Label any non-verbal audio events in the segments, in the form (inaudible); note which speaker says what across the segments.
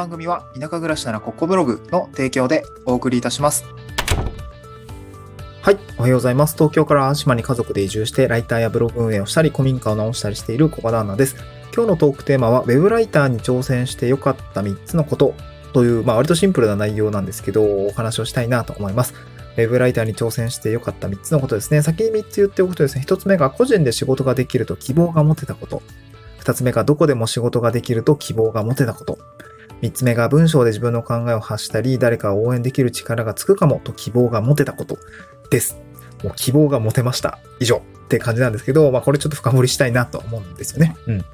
Speaker 1: 番組は田舎暮らしならここブログの提供でお送りいたします。はい。おはようございます。東京から淡島に家族で移住して、ライターやブログ運営をしたり、古民家を直したりしている小場旦那です。今日のトークテーマは、ウェブライターに挑戦して良かった3つのことという、まあ割とシンプルな内容なんですけど、お話をしたいなと思います。ウェブライターに挑戦して良かった3つのことですね。先に3つ言っておくとですね、1つ目が個人で仕事ができると希望が持てたこと。2つ目がどこでも仕事ができると希望が持てたこと。3つ目が文章で自分の考えを発したり、誰かを応援できる力がつくかもと希望が持てたことです。もう希望が持てました。以上って感じなんですけど、まあこれちょっと深掘りしたいなと思うんですよね。うん。ウ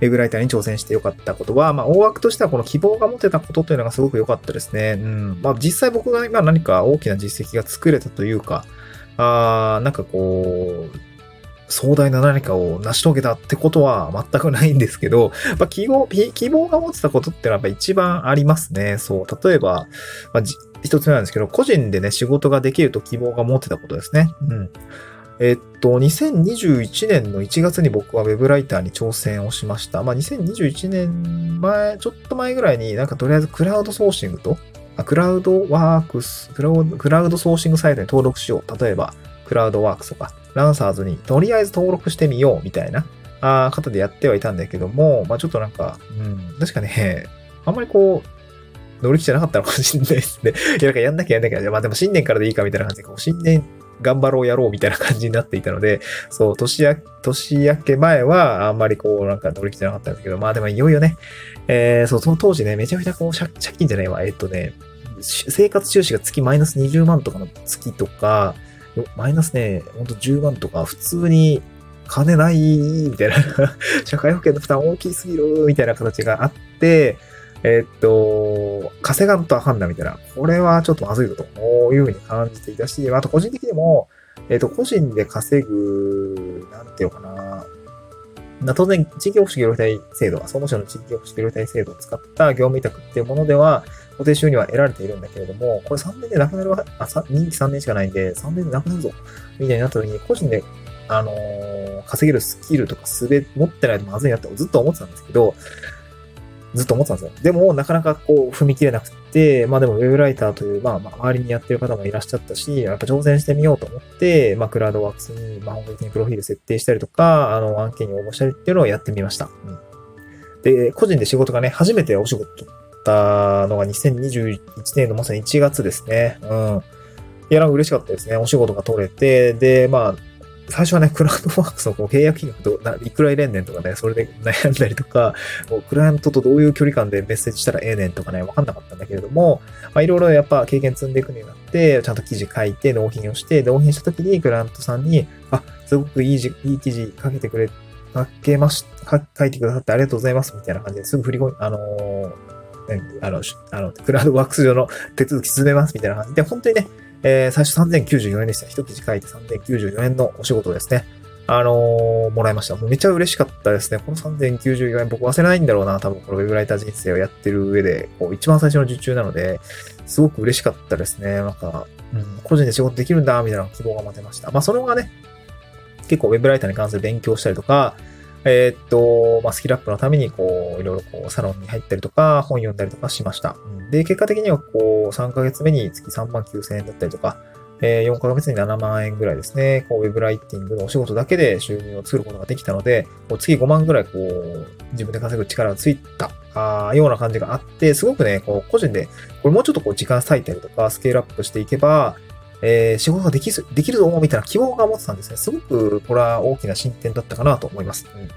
Speaker 1: ェブライターに挑戦してよかったことは、まあ大枠としてはこの希望が持てたことというのがすごく良かったですね。うん。まあ実際僕が今何か大きな実績が作れたというか、あーなんかこう、壮大な何かを成し遂げたってことは全くないんですけど、まあ、希望、希望が持ってたことってのはやっぱ一番ありますね。そう。例えば、まあ、一つ目なんですけど、個人でね、仕事ができると希望が持ってたことですね。うん。えっと、2021年の1月に僕はウェブライターに挑戦をしました。まあ、2021年前、ちょっと前ぐらいになんかとりあえずクラウドソーシングと、クラウドワークスクラウド、クラウドソーシングサイトに登録しよう。例えば、クラウドワークスとか、ランサーズにとりあえず登録してみようみたいなあ方でやってはいたんだけども、まあちょっとなんか、うん、確かね、(laughs) あんまりこう、乗り気じゃなかったのかもしれないですね。(laughs) いや、なんかやんなきゃやんなきゃ。まあでも新年からでいいかみたいな感じで、新年頑張ろうやろうみたいな感じになっていたので、そう、年明年明け前はあんまりこう、なんか乗り気じゃなかったんですけど、まあでもいよいよね、えー、そう、その当時ね、めちゃめちゃこう、借金じゃないわ、えっとね、生活収支が月マイナス20万とかの月とか、マイナスね、ほんと10万とか、普通に金ない、みたいな (laughs) 社会保険の負担大きすぎる、みたいな形があって、えっと、稼がんとあかんな、みたいな。これはちょっとまずいぞというふうに感じていたし、あと個人的にも、えっと、個人で稼ぐ、なんていうかな。当然、地域保守業務体制度は、総務省の地域保守業務体制度を使った業務委託っていうものでは、固定収入は得られているんだけれども、これ3年でなくなるわ、あ、任期3年しかないんで、3年でなくなるぞ、みたいになった時に、個人で、あのー、稼げるスキルとかすべ、持ってないとまずいなってずっと思ってたんですけど、ずっと思ってたんですよ。でも、なかなかこう、踏み切れなくて、まあでも、ウェブライターという、まあ、周りにやってる方もいらっしゃったし、やっぱ挑戦してみようと思って、まあ、クラウドワークスに、まあ、本格的にプロフィール設定したりとか、あの、案件に応募したりっていうのをやってみました。うん、で、個人で仕事がね、初めてお仕事取ったのが2021年のまさに1月ですね。うん。いや、なんか嬉しかったですね。お仕事が取れて、で、まあ、最初はね、クラウドワークスのこう契約金額といくら入れんねんとかね、それで悩んだりとか、もうクライアントとどういう距離感でメッセージしたらええねんとかね、わかんなかったんだけれども、まあいろいろやっぱ経験積んでいくようになって、ちゃんと記事書いて納品をして、納品した時にクライアントさんに、あ、すごくいいじいい記事書けてくれ、書けまし、書いてくださってありがとうございます、みたいな感じですぐ振り込み、あのーあの、あの、クラウドワークス上の手続き進めますみたいな感じで、本当にね、えー、最初3094円でした。一記事書いて3094円のお仕事ですね。あのー、もらいました。もうめちゃ嬉しかったですね。この3094円僕忘れないんだろうな。多分このウェブライター人生をやってる上で、こう一番最初の受注なので、すごく嬉しかったですね。なんか、うん、個人で仕事できるんだ、みたいな希望が持てました。まあそのがね、結構ウェブライターに関する勉強したりとか、えー、っと、まあ、スキルアップのために、こう、いろいろこう、サロンに入ったりとか、本読んだりとかしました。で、結果的には、こう、3ヶ月目に月3万9千円だったりとか、えー、4ヶ月に7万円ぐらいですね、こう、ウェブライティングのお仕事だけで収入を作ることができたので、こう月5万ぐらい、こう、自分で稼ぐ力がついた、あような感じがあって、すごくね、こう、個人で、これもうちょっとこう、時間割いたりとか、スケールアップしていけば、えー、仕事ができる、できるぞ、みたいな希望が持ってたんですね。すごく、これは大きな進展だったかなと思います。うん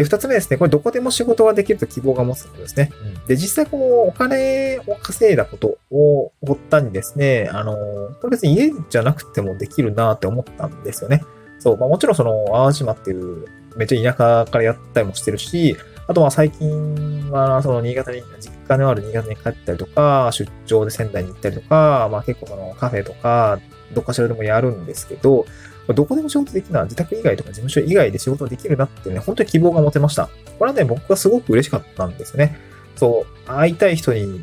Speaker 1: で、二つ目ですね、これどこでも仕事ができると希望が持つことですね。で、実際こう、お金を稼いだことを発端にですね、あの、これ別に家じゃなくてもできるなって思ったんですよね。そう、まあもちろんその、淡島っていう、めっちゃ田舎からやったりもしてるし、あとは最近は、その新潟に、実家のある新潟に帰ったりとか、出張で仙台に行ったりとか、まあ結構そのカフェとか、どっかしらでもやるんですけど、どこでも仕事できるな、自宅以外とか事務所以外で仕事できるなってね、本当に希望が持てました。これはね、僕はすごく嬉しかったんですね。そう、会いたい人に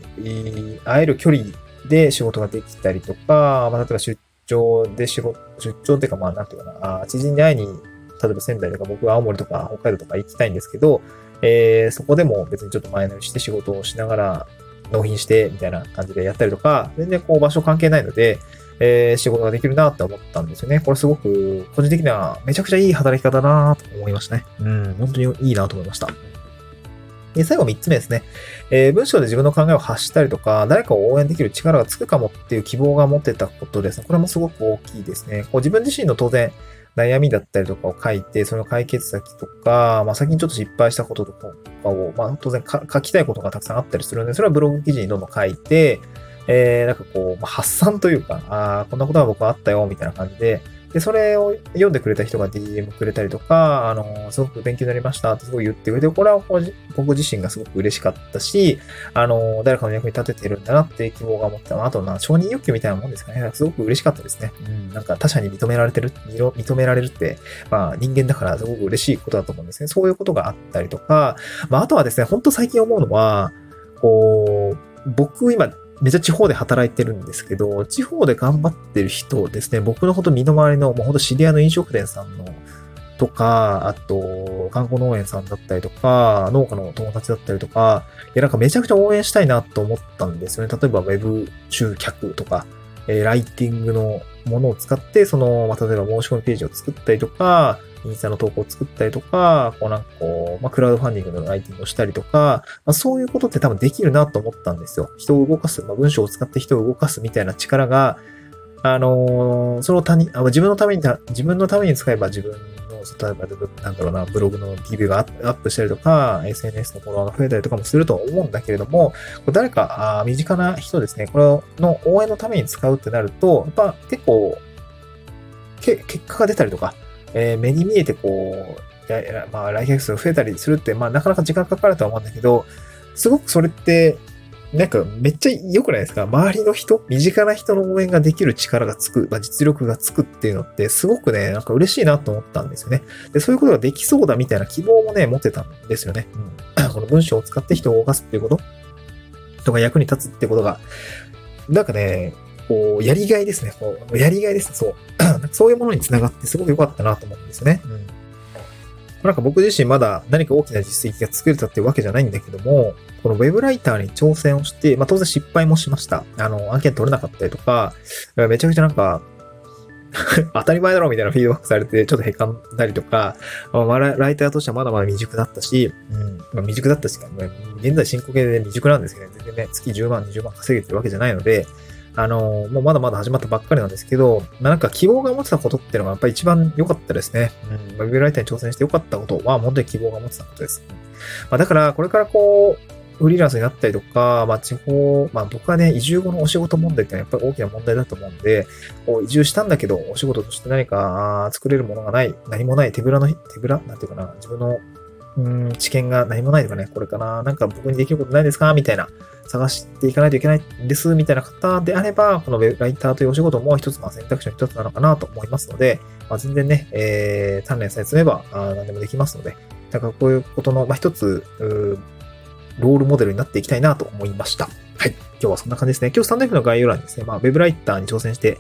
Speaker 1: 会える距離で仕事ができたりとか、まあ、例えば出張で仕事、出張っていうか、まあ、なんていうかな、知人に会いに例えば仙台とか僕は青森とか北海道とか行きたいんですけど、えー、そこでも別にちょっと前乗りして仕事をしながら納品してみたいな感じでやったりとか、全然こう場所関係ないので、えー、仕事ができるなって思ったんですよね。これすごく、個人的にはめちゃくちゃいい働き方だなと思いましたね。うん、本当にいいなと思いました。で、最後3つ目ですね。えー、文章で自分の考えを発したりとか、誰かを応援できる力がつくかもっていう希望が持ってたことですね。これもすごく大きいですね。こう自分自身の当然、悩みだったりとかを書いて、その解決先とか、まあ、先にちょっと失敗したこととかを、まあ、当然書きたいことがたくさんあったりするので、それはブログ記事にどんどん書いて、えー、なんかこう、ま、発散というか、ああ、こんなことが僕はあったよ、みたいな感じで、で、それを読んでくれた人が DM くれたりとか、あの、すごく勉強になりましたってすごい言ってくれて、これは僕自身がすごく嬉しかったし、あの、誰かの役に立ててるんだなって希望が持ったあとな、承認欲求みたいなもんですかね。すごく嬉しかったですね。うん、なんか他者に認められてる、認められるって、まあ人間だからすごく嬉しいことだと思うんですね。そういうことがあったりとか、まああとはですね、ほんと最近思うのは、こう、僕今めっちゃ地方で働いてるんですけど、地方で頑張ってる人ですね、僕のほんと身の回りの、もうほんと知り合いの飲食店さんの、とか、あと、観光農園さんだったりとか、農家の友達だったりとか、いや、なんかめちゃくちゃ応援したいなと思ったんですよね。例えば、ウェブ集客とか、えー、ライティングのものを使って、その、まあ、例えば申し込みページを作ったりとか、インスタの投稿を作ったりとか、こうなんかこう、まあ、クラウドファンディングのライティングをしたりとか、まあ、そういうことって多分できるなと思ったんですよ。人を動かす、まあ、文章を使って人を動かすみたいな力が、あのー、その他に、あ自分のために、自分のために使えば自分の、例えば、なんだろうな、ブログの PV がアップしたりとか、SNS のフォロワーが増えたりとかもすると思うんだけれども、誰か、あ身近な人ですね、これの応援のために使うってなると、やっぱ結構、け結果が出たりとか、えー、目に見えてこう、やまあ、来客数が増えたりするって、まあ、なかなか時間かかるとは思うんだけど、すごくそれって、なんかめっちゃ良くないですか？周りの人、身近な人の応援ができる力がつく、まあ、実力がつくっていうのって、すごくね、なんか嬉しいなと思ったんですよね。で、そういうことができそうだみたいな希望もね、持ってたんですよね。うん、(clears throat) この文章を使って人を動かすっていうこととか役に立つってことが、なんかね、こう、やりがいですね。こうやりがいです。そう。(clears throat) そういうものにつながってすごく良かったなと思うんですよね。うん。なんか僕自身まだ何か大きな実績が作れたっていうわけじゃないんだけども、このウェブライターに挑戦をして、まあ当然失敗もしました。あの、案件取れなかったりとか、めちゃくちゃなんか、(laughs) 当たり前だろみたいなフィードバックされて、ちょっとへかんだりとか、まあ、ライターとしてはまだまだ未熟だったし、うん、まあ、未熟だったし、現在進行形で未熟なんですけど、ね、全然ね、月10万、20万稼げてるわけじゃないので、あの、もうまだまだ始まったばっかりなんですけど、まあ、なんか希望が持てたことっていうのがやっぱり一番良かったですね。うん。ウェブライターに挑戦して良かったことは、本当に希望が持てたことです。まあ、だから、これからこう、フリーランスになったりとか、まあ、地方、まあ、僕はね、移住後のお仕事問題ってのはやっぱり大きな問題だと思うんで、こう移住したんだけど、お仕事として何か作れるものがない、何もない手ぶらの、手ぶらなんていうかな、自分のうん、知見が何もないとかね、これかな、なんか僕にできることないですか？みたいな、探していかないといけないです、みたいな方であれば、このウェブライターというお仕事も一つの選択肢の一つなのかなと思いますので、まあ、全然ね、えー、鍛錬さえ積めばあ何でもできますので、なんかこういうことの、まあ、一つ、ロールモデルになっていきたいなと思いました。今日はそんな感じですね。今日スタンド F の概要欄にですね、まあ、ウェブライターに挑戦して、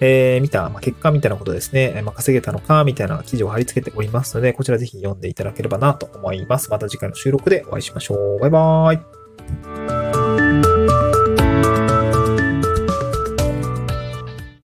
Speaker 1: えー、見た、まあ、結果みたいなことですね、まあ、稼げたのか、みたいな記事を貼り付けておりますので、こちらぜひ読んでいただければなと思います。また次回の収録でお会いしましょう。バイバーイ。